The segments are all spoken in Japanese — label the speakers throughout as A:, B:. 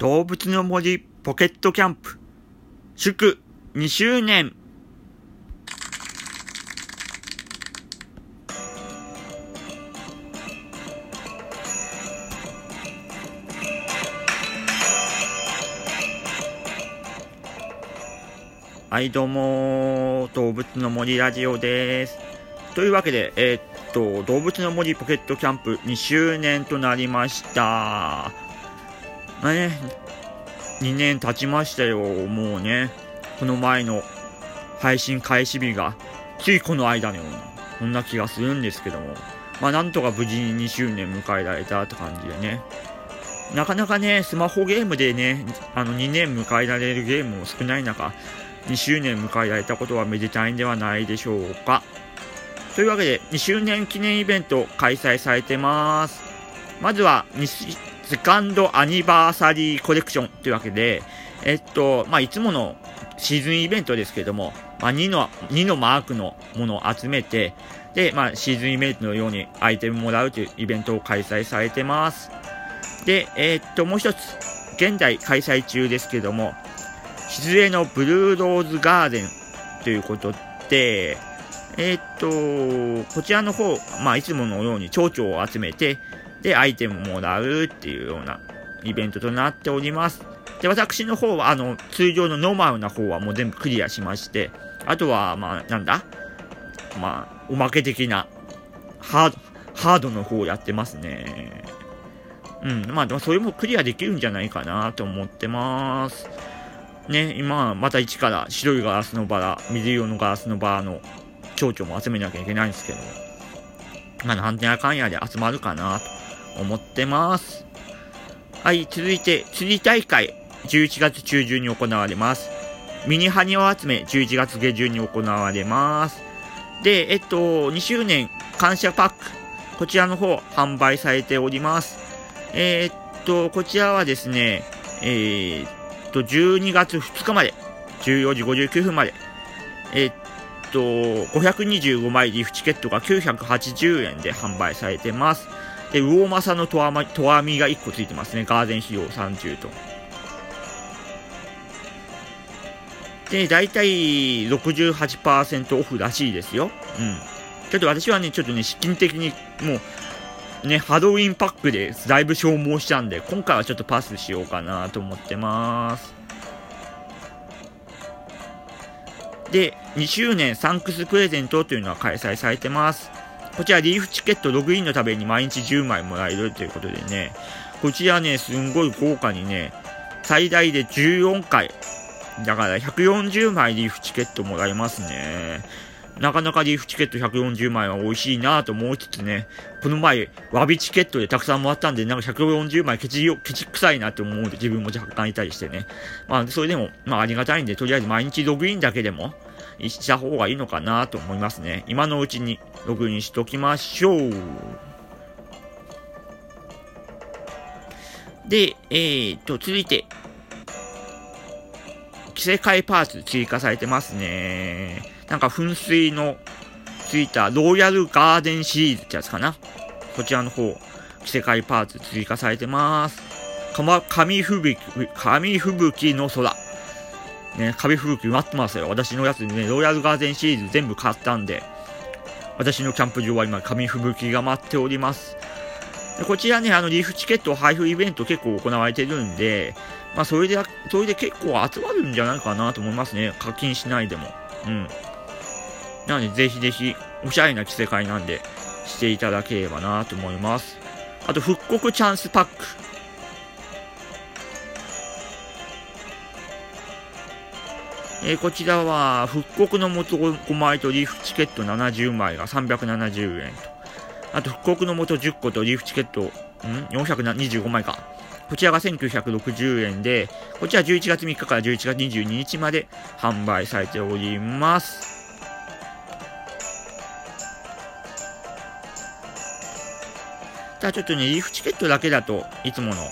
A: 動物の森ポケットキャンプ。祝2周年。はいどうも動物の森ラジオです。というわけでえー、っと動物の森ポケットキャンプ2周年となりました。まあね、2年経ちましたよ、もうね。この前の配信開始日が、ついこの間のような、そんな気がするんですけども。まあなんとか無事に2周年迎えられたって感じでね。なかなかね、スマホゲームでね、あの2年迎えられるゲームも少ない中、2周年迎えられたことはめでたいんではないでしょうか。というわけで、2周年記念イベント開催されてます。まずは、セカンドアニバーサリーコレクションというわけで、えっと、まあ、いつものシーズンイベントですけども、まあ、2の、2のマークのものを集めて、で、まあ、シーズンイベントのようにアイテムもらうというイベントを開催されてます。で、えー、っと、もう一つ、現在開催中ですけども、静江のブルーローズガーデンということで、えー、っと、こちらの方、まあ、いつものように蝶々を集めて、で、アイテムもらうっていうようなイベントとなっております。で、私の方は、あの、通常のノーマルな方はもう全部クリアしまして、あとは、まあ、なんだ？まあ、おまけ的な、ハード、ハードの方をやってますね。うん、まあ、でもそれもクリアできるんじゃないかなと思ってます。ね、今、また一から白いガラスのバラ、水色のガラスのバラの蝶々も集めなきゃいけないんですけど、まあ、なんでやかんやで集まるかなと思ってます。はい、続いて、釣り大会、11月中旬に行われます。ミニハニワ集め、11月下旬に行われます。で、えっと、2周年感謝パック、こちらの方、販売されております。えー、っと、こちらはですね、えー、っと、12月2日まで、14時59分まで、えー、っと、525枚リフチケットが980円で販売されてます。で、魚政のとわま、とわみが1個ついてますね。ガーデン費用30と。で、だいたい68%オフらしいですよ。うん。ちょっと私はね、ちょっとね、資金的にもう、ね、ハロウィンパックでだいぶ消耗したんで、今回はちょっとパスしようかなと思ってます。で、2周年サンクスプレゼントというのは開催されてます。こちらリーフチケットログインのために毎日10枚もらえるということでね、こちらね、すんごい豪華にね、最大で14回、だから140枚リーフチケットもらえますね。なかなかリーフチケット140枚は美味しいなと思いつつね、この前、わびチケットでたくさんもらったんで、なんか140枚ケチよ、ケチ臭いなって思うんで自分も若干いたりしてね。まあ、それでも、まあありがたいんで、とりあえず毎日ログインだけでも、した方がいいのかなと思いますね。今のうちにログインしときましょう。で、えーと、続いて、着せ替えパーツ追加されてますね。なんか噴水のついたローヤルガーデンシリーズってやつかな。こちらの方、着せ替えパーツ追加されてます。かま、紙吹雪、紙吹雪の空。ね、紙吹雪埋まってますよ。私のやつね、ローヤルガーデンシリーズ全部買ったんで、私のキャンプ場は今、紙吹雪が待っております。でこちらね、あの、リーフチケット配布イベント結構行われてるんで、まあ、それで、それで結構集まるんじゃないかなと思いますね。課金しないでも。うん。なので、ぜひぜひ、おしゃれな着せ替えなんで、していただければなと思います。あと、復刻チャンスパック。えー、こちらは、復刻の元5枚とリーフチケット70枚が370円と。あと、復刻の元10個とリーフチケット、ん ?425 枚か。こちらが1960円で、こちら11月3日から11月22日まで販売されております。ただちょっとね、リーフチケットだけだといつもの、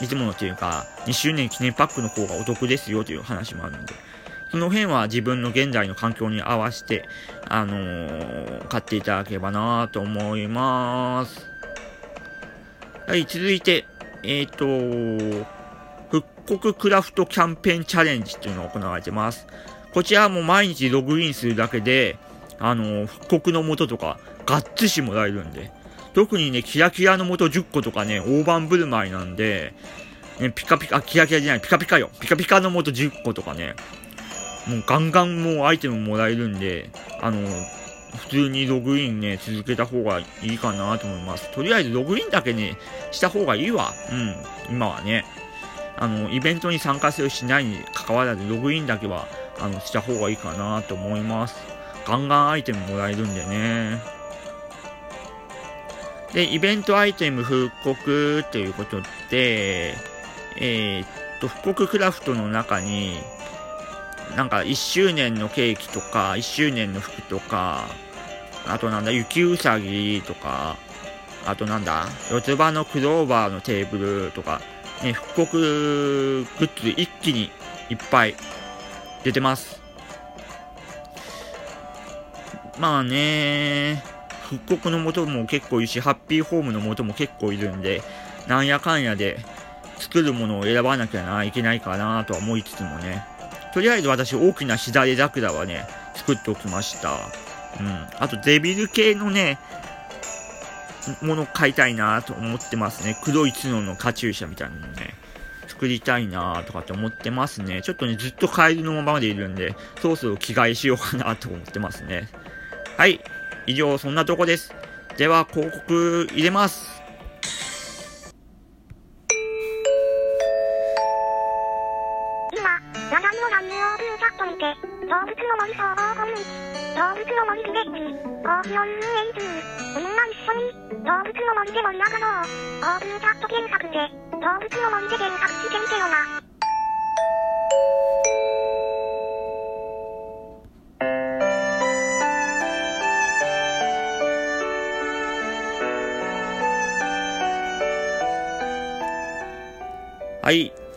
A: いつものっていうか、2周年記念パックの方がお得ですよという話もあるんで、その辺は自分の現在の環境に合わせて、あのー、買っていただければなと思います。はい、続いて、えっ、ー、と、復刻クラフトキャンペーンチャレンジっていうのが行われてます。こちらも毎日ログインするだけで、あの、復刻の素とか、がっつしもらえるんで。特にね、キラキラの素10個とかね、大盤振る舞いなんで、ね、ピカピカ、キラキラじゃない、ピカピカよ。ピカピカの素10個とかね、もうガンガンもうアイテムもらえるんで、あの、普通にログインね、続けた方がいいかなと思います。とりあえずログインだけね、した方がいいわ。うん、今はね。あの、イベントに参加するしないに関わらず、ログインだけは、あの、した方がいいかなと思います。ガンガンアイテムもらえるんでね。で、イベントアイテム復刻っていうことで、えー、っと、復刻クラフトの中に、なんか1周年のケーキとか、1周年の服とか、あとなんだ、雪うさぎとか、あとなんだ、四つ葉のクローバーのテーブルとか、ね、復刻グッズ一気にいっぱい出てます。まあね、復刻の元も結構いるし、ハッピーホームの元も結構いるんで、なんやかんやで作るものを選ばなきゃないけないかなとは思いつつもね。とりあえず私大きなしだれ桜はね、作っておきました。うん。あとデビル系のね、もの買いたいなと思ってますね。黒い角のカチューシャみたいなのね、作りたいなとかって思ってますね。ちょっとね、ずっとカエルのままでいるんで、そろそろ着替えしようかなと思ってますね。はい。以上、そんなとこです。では、広告入れます。
B: 動物の森総合コミュニティ、動物の森ビレッジ、講師を運営中。みんな一緒に、動物の森で盛り上がろう。オープンチャット検索で、動物の森で検索してみてよな。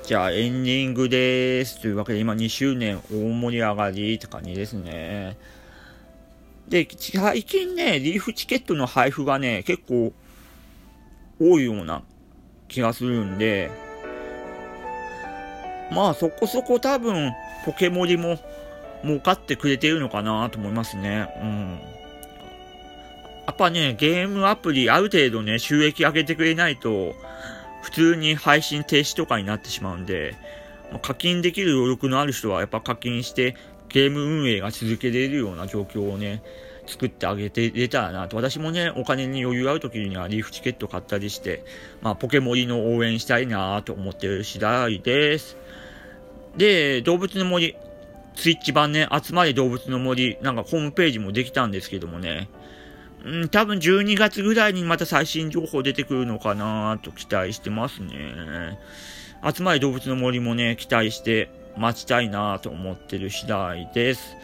A: じゃあエンディングです。というわけで今2周年大盛り上がりって感じですね。で、最近ね、リーフチケットの配布がね、結構多いような気がするんで、まあそこそこ多分ポケモリも儲かってくれてるのかなと思いますね。うん。やっぱね、ゲームアプリある程度ね、収益上げてくれないと、普通に配信停止とかになってしまうんで、ま、課金できる余力のある人はやっぱ課金してゲーム運営が続けられるような状況をね、作ってあげてれたらなと。私もね、お金に余裕ある時にはリーフチケット買ったりして、まあ、ポケモリの応援したいなと思ってる次第です。で、動物の森、ツイッチ版ね、集まり動物の森、なんかホームページもできたんですけどもね、うん、多分12月ぐらいにまた最新情報出てくるのかなと期待してますね。集まり動物の森もね、期待して待ちたいなと思ってる次第です。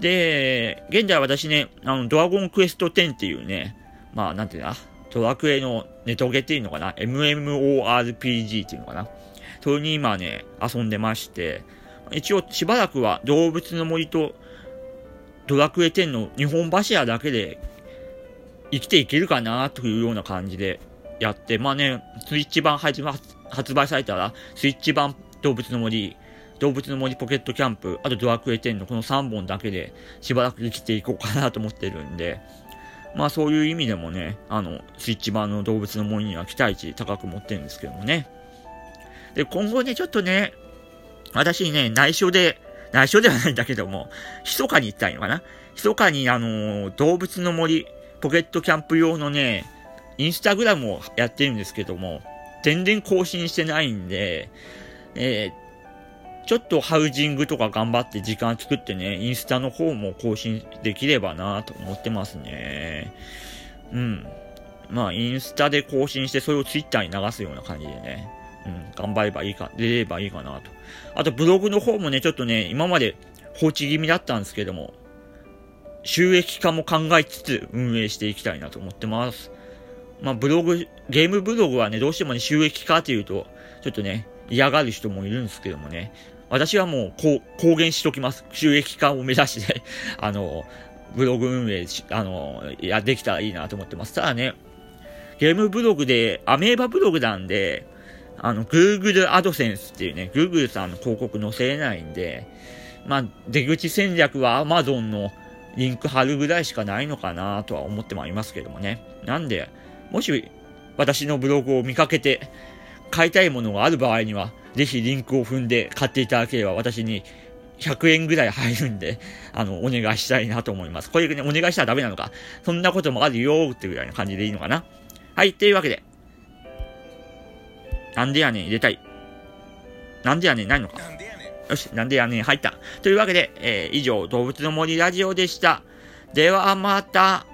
A: で、現在私ね、あの、ドラゴンクエスト10っていうね、まあ、なんていうのドラクエのネトゲっていうのかな ?MMORPG っていうのかなそれに今ね、遊んでまして、一応しばらくは動物の森とドラクエ10の日本柱だけで生きていけるかなというような感じでやって、まあね、スイッチ版発売されたら、スイッチ版動物の森、動物の森ポケットキャンプ、あとドラクエ10のこの3本だけでしばらく生きていこうかなと思ってるんで、まあそういう意味でもね、あの、スイッチ版の動物の森には期待値高く持ってるんですけどもね。で、今後ね、ちょっとね、私ね、内緒で、内緒ではないんだけども、密かに行ったいのかな密かにあの、動物の森、ポケットキャンプ用のね、インスタグラムをやってるんですけども、全然更新してないんで、えー、ちょっとハウジングとか頑張って時間作ってね、インスタの方も更新できればなと思ってますね。うん。まあ、インスタで更新して、それをツイッターに流すような感じでね。うん、頑張ればいいか、出ればいいかなと。あと、ブログの方もね、ちょっとね、今まで放置気味だったんですけども、収益化も考えつつ運営していきたいなと思ってます。まあ、ブログ、ゲームブログはね、どうしてもね、収益化っていうと、ちょっとね、嫌がる人もいるんですけどもね、私はもう、こう、公言しときます。収益化を目指して、あの、ブログ運営しあの、や、できたらいいなと思ってます。ただね、ゲームブログで、アメーバブログなんで、あの、Google AdSense っていうね、Google さんの広告載せれないんで、まあ、出口戦略は Amazon のリンク貼るぐらいしかないのかなとは思ってもいますけどもね。なんで、もし私のブログを見かけて買いたいものがある場合には、ぜひリンクを踏んで買っていただければ私に100円ぐらい入るんで、あの、お願いしたいなと思います。これね、お願いしたらダメなのか。そんなこともあるよーってぐらいな感じでいいのかな。はい、というわけで。なんでやねん入れたい。なんでやねんないのか。よし、なんでやねん入った。というわけで、えー、以上、動物の森ラジオでした。ではまた。